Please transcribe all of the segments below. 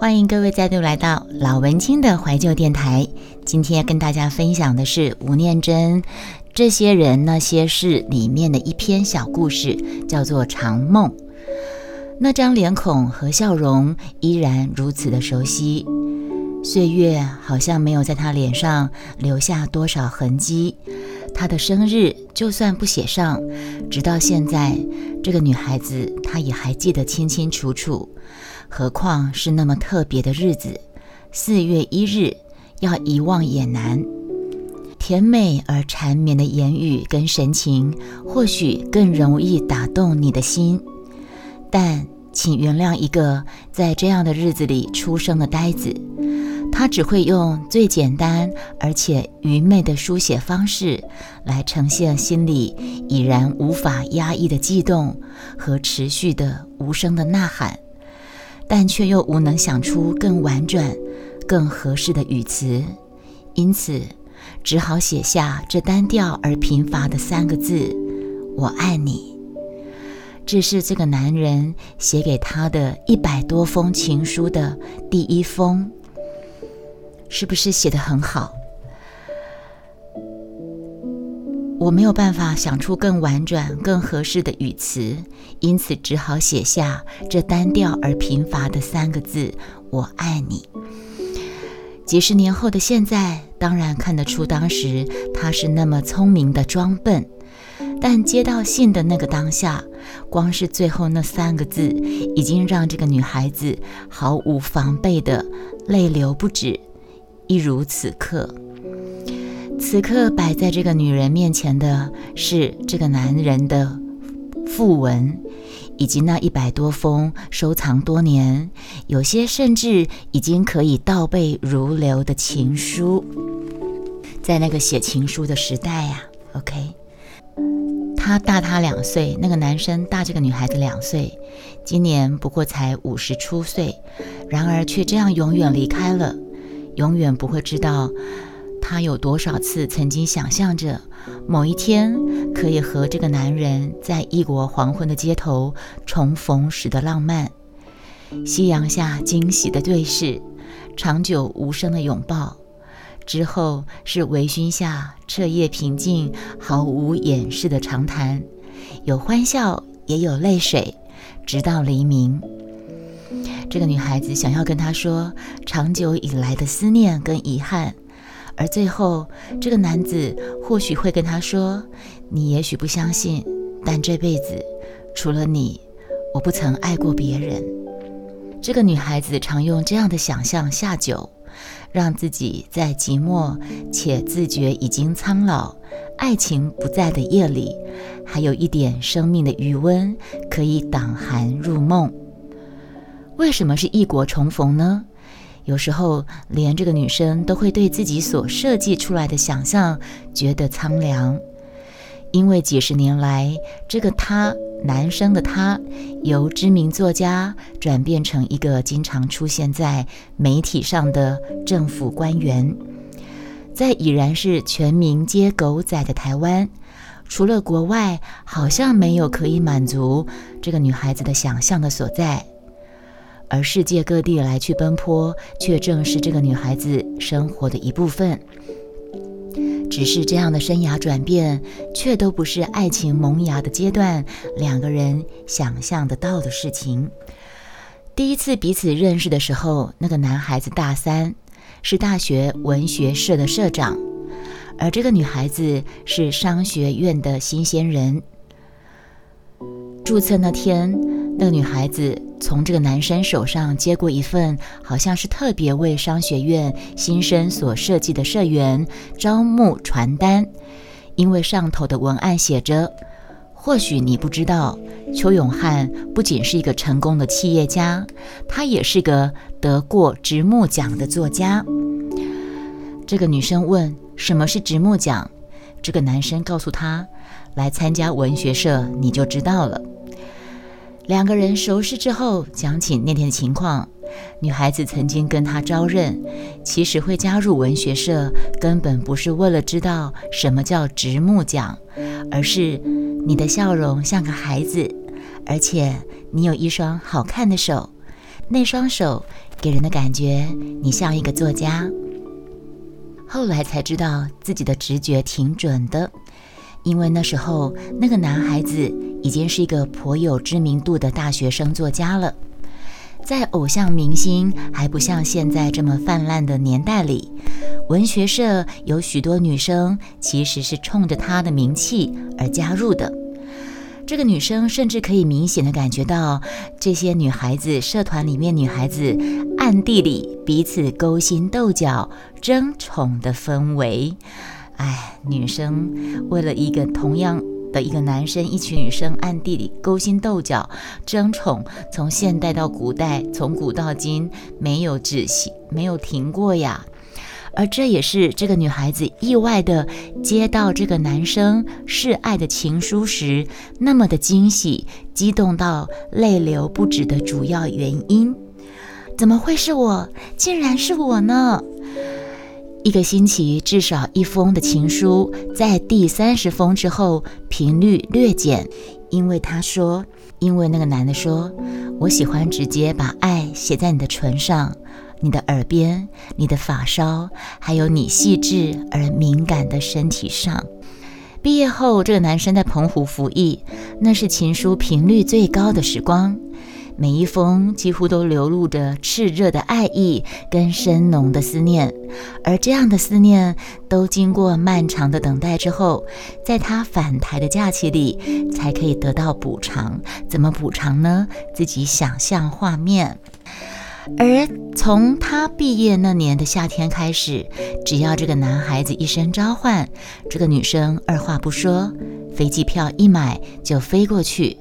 欢迎各位再度来到老文青的怀旧电台。今天跟大家分享的是吴念真《这些人那些事》里面的一篇小故事，叫做《长梦》。那张脸孔和笑容依然如此的熟悉，岁月好像没有在他脸上留下多少痕迹。他的生日就算不写上，直到现在，这个女孩子她也还记得清清楚楚。何况是那么特别的日子，四月一日，要遗忘也难。甜美而缠绵的言语跟神情，或许更容易打动你的心。但请原谅一个在这样的日子里出生的呆子，他只会用最简单而且愚昧的书写方式，来呈现心里已然无法压抑的悸动和持续的无声的呐喊。但却又无能想出更婉转、更合适的语词，因此只好写下这单调而贫乏的三个字：“我爱你。”这是这个男人写给他的一百多封情书的第一封，是不是写得很好？我没有办法想出更婉转、更合适的语词，因此只好写下这单调而贫乏的三个字：“我爱你。”几十年后的现在，当然看得出当时他是那么聪明的装笨，但接到信的那个当下，光是最后那三个字，已经让这个女孩子毫无防备的泪流不止，一如此刻。此刻摆在这个女人面前的是这个男人的讣文，以及那一百多封收藏多年、有些甚至已经可以倒背如流的情书。在那个写情书的时代呀，OK，他大他两岁，那个男生大这个女孩子两岁，今年不过才五十出岁，然而却这样永远离开了，永远不会知道。她有多少次曾经想象着某一天可以和这个男人在异国黄昏的街头重逢时的浪漫？夕阳下惊喜的对视，长久无声的拥抱，之后是微醺下彻夜平静、毫无掩饰的长谈，有欢笑也有泪水，直到黎明。这个女孩子想要跟他说长久以来的思念跟遗憾。而最后，这个男子或许会跟她说：“你也许不相信，但这辈子除了你，我不曾爱过别人。”这个女孩子常用这样的想象下酒，让自己在寂寞且自觉已经苍老、爱情不在的夜里，还有一点生命的余温，可以挡寒入梦。为什么是异国重逢呢？有时候，连这个女生都会对自己所设计出来的想象觉得苍凉，因为几十年来，这个他，男生的他，由知名作家转变成一个经常出现在媒体上的政府官员，在已然是全民皆狗仔的台湾，除了国外，好像没有可以满足这个女孩子的想象的所在。而世界各地来去奔波，却正是这个女孩子生活的一部分。只是这样的生涯转变，却都不是爱情萌芽的阶段两个人想象得到的事情。第一次彼此认识的时候，那个男孩子大三，是大学文学社的社长，而这个女孩子是商学院的新鲜人。注册那天，那个女孩子。从这个男生手上接过一份，好像是特别为商学院新生所设计的社员招募传单，因为上头的文案写着：“或许你不知道，邱永汉不仅是一个成功的企业家，他也是个得过直木奖的作家。”这个女生问：“什么是直木奖？”这个男生告诉她：“来参加文学社，你就知道了。”两个人熟识之后，讲起那天的情况。女孩子曾经跟他招认，其实会加入文学社，根本不是为了知道什么叫直木奖，而是你的笑容像个孩子，而且你有一双好看的手，那双手给人的感觉，你像一个作家。后来才知道自己的直觉挺准的，因为那时候那个男孩子已经是一个颇有知名度的大学生作家了。在偶像明星还不像现在这么泛滥的年代里，文学社有许多女生其实是冲着他的名气而加入的。这个女生甚至可以明显的感觉到这些女孩子社团里面女孩子暗地里彼此勾心斗角、争宠的氛围。哎，女生为了一个同样的一个男生，一群女生暗地里勾心斗角、争宠，从现代到古代，从古到今，没有止息，没有停过呀。而这也是这个女孩子意外的接到这个男生示爱的情书时，那么的惊喜、激动到泪流不止的主要原因。怎么会是我？竟然是我呢？一个星期至少一封的情书，在第三十封之后频率略减，因为他说，因为那个男的说，我喜欢直接把爱写在你的唇上。你的耳边，你的发梢，还有你细致而敏感的身体上。毕业后，这个男生在澎湖服役，那是情书频率最高的时光，每一封几乎都流露着炽热的爱意跟深浓的思念。而这样的思念，都经过漫长的等待之后，在他返台的假期里，才可以得到补偿。怎么补偿呢？自己想象画面。而从他毕业那年的夏天开始，只要这个男孩子一声召唤，这个女生二话不说，飞机票一买就飞过去。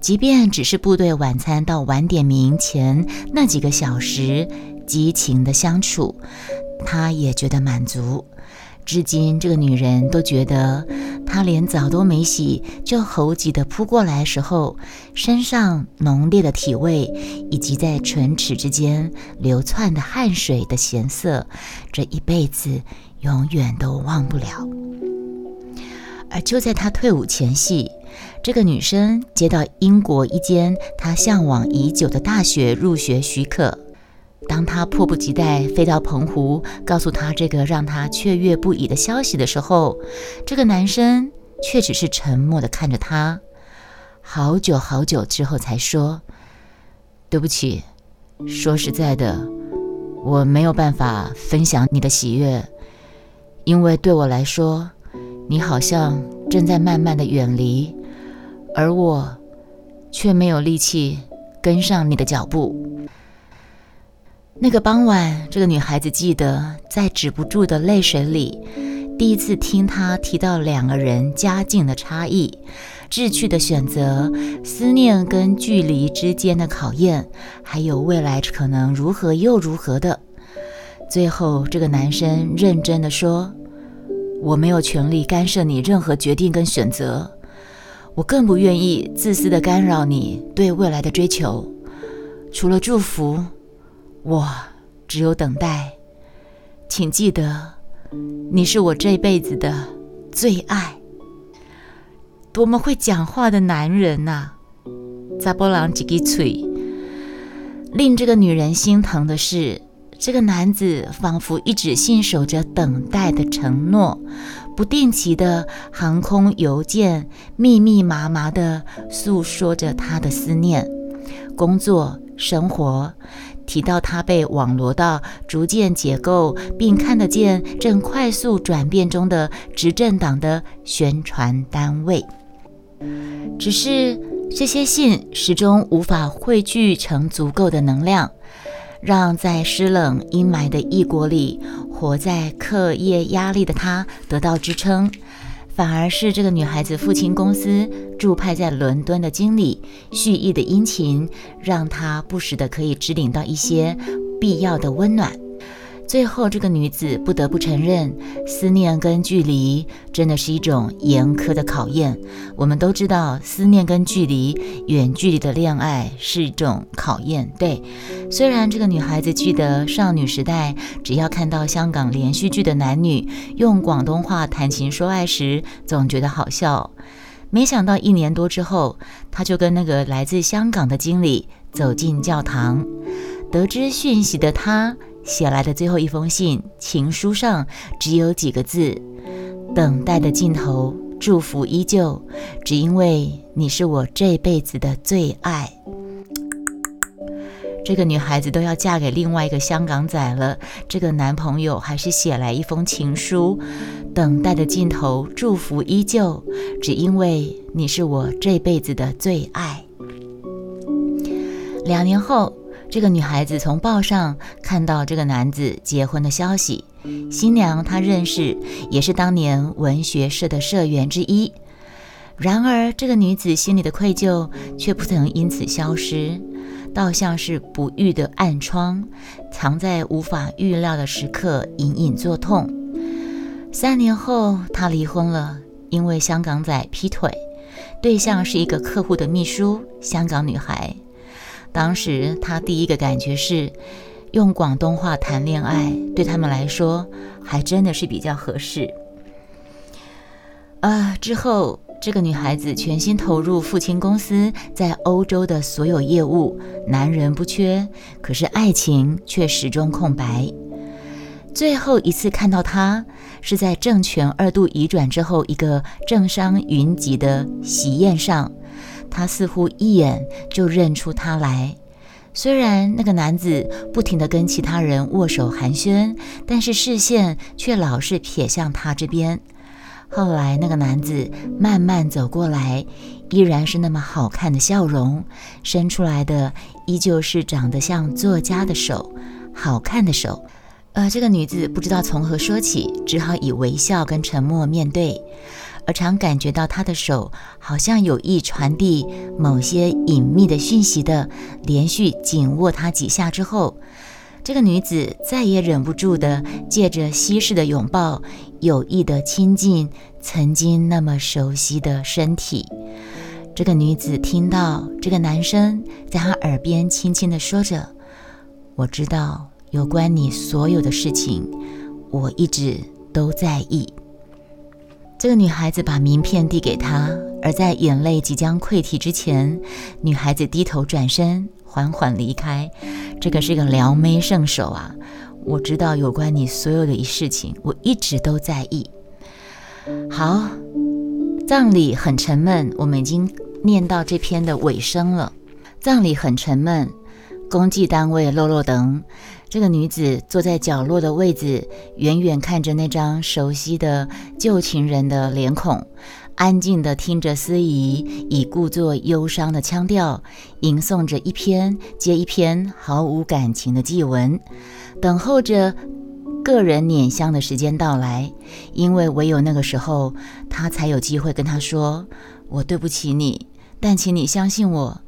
即便只是部队晚餐到晚点名前那几个小时，激情的相处，他也觉得满足。至今，这个女人都觉得，他连澡都没洗就猴急的扑过来时候，身上浓烈的体味，以及在唇齿之间流窜的汗水的咸涩，这一辈子永远都忘不了。而就在他退伍前夕，这个女生接到英国一间她向往已久的大学入学许可。当她迫不及待飞到澎湖，告诉她这个让她雀跃不已的消息的时候，这个男生却只是沉默地看着她，好久好久之后才说：“对不起，说实在的，我没有办法分享你的喜悦，因为对我来说，你好像正在慢慢的远离，而我却没有力气跟上你的脚步。”那个傍晚，这个女孩子记得在止不住的泪水里，第一次听他提到两个人家境的差异、志趣的选择、思念跟距离之间的考验，还有未来可能如何又如何的。最后，这个男生认真的说：“我没有权利干涉你任何决定跟选择，我更不愿意自私的干扰你对未来的追求。除了祝福。”我只有等待，请记得，你是我这辈子的最爱。多么会讲话的男人呐！扎波朗几个嘴。令这个女人心疼的是，这个男子仿佛一直信守着等待的承诺，不定期的航空邮件，密密麻麻的诉说着他的思念、工作、生活。提到他被网罗到逐渐解构，并看得见正快速转变中的执政党的宣传单位，只是这些信始终无法汇聚成足够的能量，让在湿冷阴霾的异国里活在课业压力的她得到支撑。反而是这个女孩子父亲公司驻派在伦敦的经理蓄意的殷勤，让她不时的可以指领到一些必要的温暖。最后，这个女子不得不承认，思念跟距离真的是一种严苛的考验。我们都知道，思念跟距离，远距离的恋爱是一种考验。对，虽然这个女孩子记得少女时代，只要看到香港连续剧的男女用广东话谈情说爱时，总觉得好笑。没想到一年多之后，她就跟那个来自香港的经理走进教堂。得知讯息的他写来的最后一封信情书上只有几个字：“等待的尽头，祝福依旧，只因为你是我这辈子的最爱。”这个女孩子都要嫁给另外一个香港仔了，这个男朋友还是写来一封情书：“等待的尽头，祝福依旧，只因为你是我这辈子的最爱。”两年后。这个女孩子从报上看到这个男子结婚的消息，新娘她认识，也是当年文学社的社员之一。然而，这个女子心里的愧疚却不曾因此消失，倒像是不愈的暗疮，藏在无法预料的时刻，隐隐作痛。三年后，她离婚了，因为香港仔劈腿，对象是一个客户的秘书，香港女孩。当时他第一个感觉是，用广东话谈恋爱对他们来说还真的是比较合适。啊，之后这个女孩子全心投入父亲公司在欧洲的所有业务，男人不缺，可是爱情却始终空白。最后一次看到他是在政权二度移转之后一个政商云集的喜宴上。他似乎一眼就认出他来，虽然那个男子不停地跟其他人握手寒暄，但是视线却老是瞥向他这边。后来，那个男子慢慢走过来，依然是那么好看的笑容，伸出来的依旧是长得像作家的手，好看的手。呃，这个女子不知道从何说起，只好以微笑跟沉默面对。而常感觉到他的手好像有意传递某些隐秘的讯息的，连续紧握他几下之后，这个女子再也忍不住的借着稀释的拥抱，有意的亲近曾经那么熟悉的身体。这个女子听到这个男生在她耳边轻轻的说着：“我知道有关你所有的事情，我一直都在意。”这个女孩子把名片递给他，而在眼泪即将溃堤之前，女孩子低头转身，缓缓离开。这个是个撩妹圣手啊！我知道有关你所有的一事情，我一直都在意。好，葬礼很沉闷，我们已经念到这篇的尾声了。葬礼很沉闷，公祭单位落落等。这个女子坐在角落的位子，远远看着那张熟悉的旧情人的脸孔，安静地听着司仪以故作忧伤的腔调吟诵着一篇接一篇毫无感情的祭文，等候着个人捻香的时间到来。因为唯有那个时候，他才有机会跟他说：“我对不起你，但请你相信我，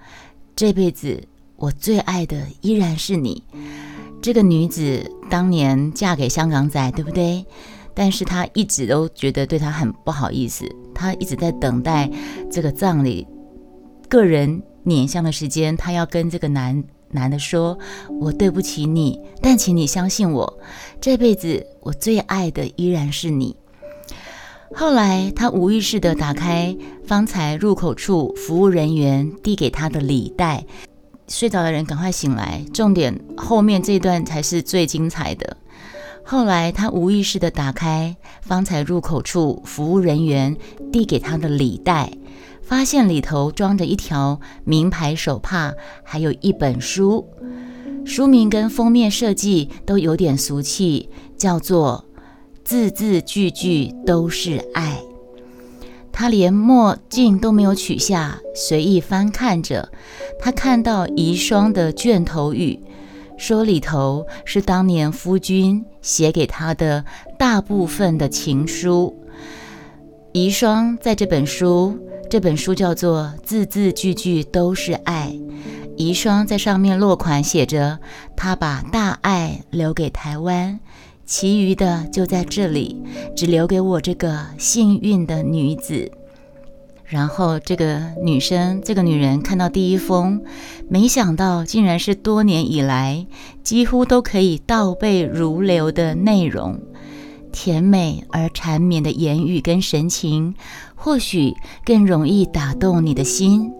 这辈子我最爱的依然是你。”这个女子当年嫁给香港仔，对不对？但是她一直都觉得对他很不好意思，她一直在等待这个葬礼个人捻香的时间，她要跟这个男男的说：“我对不起你，但请你相信我，这辈子我最爱的依然是你。”后来，她无意识地打开方才入口处服务人员递给她的礼袋。睡着的人赶快醒来，重点后面这段才是最精彩的。后来他无意识地打开方才入口处服务人员递给他的礼袋，发现里头装着一条名牌手帕，还有一本书。书名跟封面设计都有点俗气，叫做“字字句句都是爱”。他连墨镜都没有取下，随意翻看着。他看到遗孀的卷头语，说里头是当年夫君写给他的大部分的情书。遗孀在这本书，这本书叫做《字字句句都是爱》。遗孀在上面落款写着：“他把大爱留给台湾。”其余的就在这里，只留给我这个幸运的女子。然后，这个女生，这个女人看到第一封，没想到竟然是多年以来几乎都可以倒背如流的内容，甜美而缠绵的言语跟神情，或许更容易打动你的心，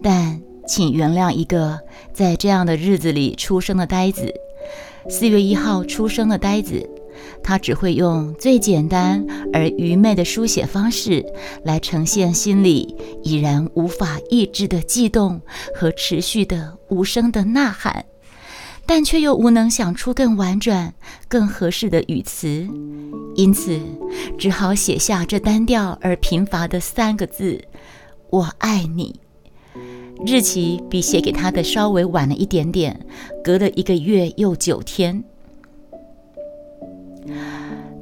但请原谅一个在这样的日子里出生的呆子。四月一号出生的呆子，他只会用最简单而愚昧的书写方式来呈现心里已然无法抑制的悸动和持续的无声的呐喊，但却又无能想出更婉转、更合适的语词，因此只好写下这单调而贫乏的三个字：“我爱你。”日期比写给他的稍微晚了一点点，隔了一个月又九天。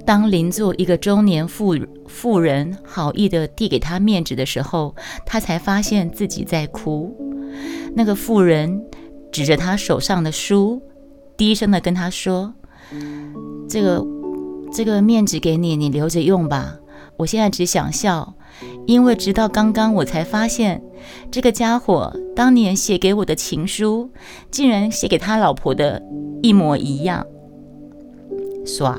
当邻座一个中年妇妇人好意的递给他面纸的时候，他才发现自己在哭。那个妇人指着他手上的书，低声的跟他说：“这个这个面纸给你，你留着用吧。我现在只想笑。”因为直到刚刚，我才发现，这个家伙当年写给我的情书，竟然写给他老婆的一模一样。刷，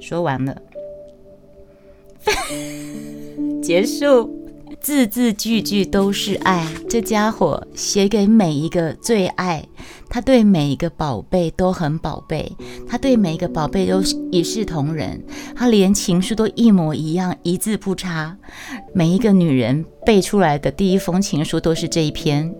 说完了，结束。字字句句都是爱，这家伙写给每一个最爱，他对每一个宝贝都很宝贝，他对每一个宝贝都一视同仁，他连情书都一模一样，一字不差。每一个女人背出来的第一封情书都是这一篇，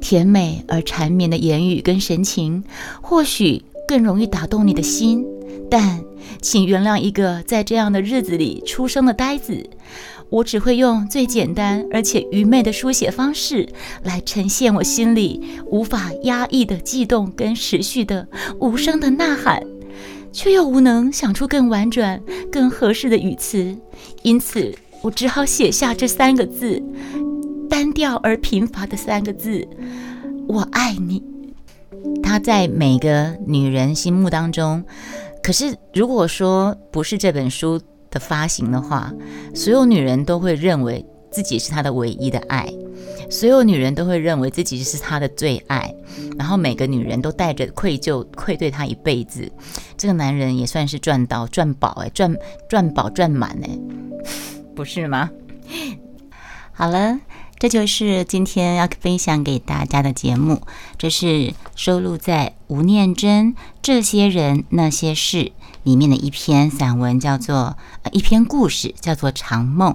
甜美而缠绵的言语跟神情，或许更容易打动你的心。但，请原谅一个在这样的日子里出生的呆子，我只会用最简单而且愚昧的书写方式来呈现我心里无法压抑的悸动跟持续的无声的呐喊，却又无能想出更婉转、更合适的语词，因此我只好写下这三个字，单调而贫乏的三个字：我爱你。他在每个女人心目当中。可是，如果说不是这本书的发行的话，所有女人都会认为自己是他的唯一的爱，所有女人都会认为自己是他的最爱，然后每个女人都带着愧疚，愧对他一辈子。这个男人也算是赚到赚饱哎，赚赚饱赚满哎，不是吗？好了。这就是今天要分享给大家的节目。这是收录在吴念真《这些人那些事》里面的一篇散文，叫做呃一篇故事，叫做《长梦》。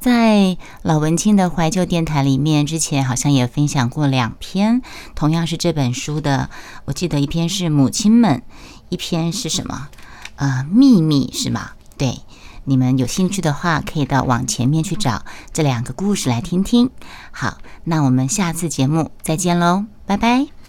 在老文青的怀旧电台里面，之前好像也分享过两篇，同样是这本书的。我记得一篇是母亲们，一篇是什么？呃，秘密是吗？对。你们有兴趣的话，可以到往前面去找这两个故事来听听。好，那我们下次节目再见喽，拜拜。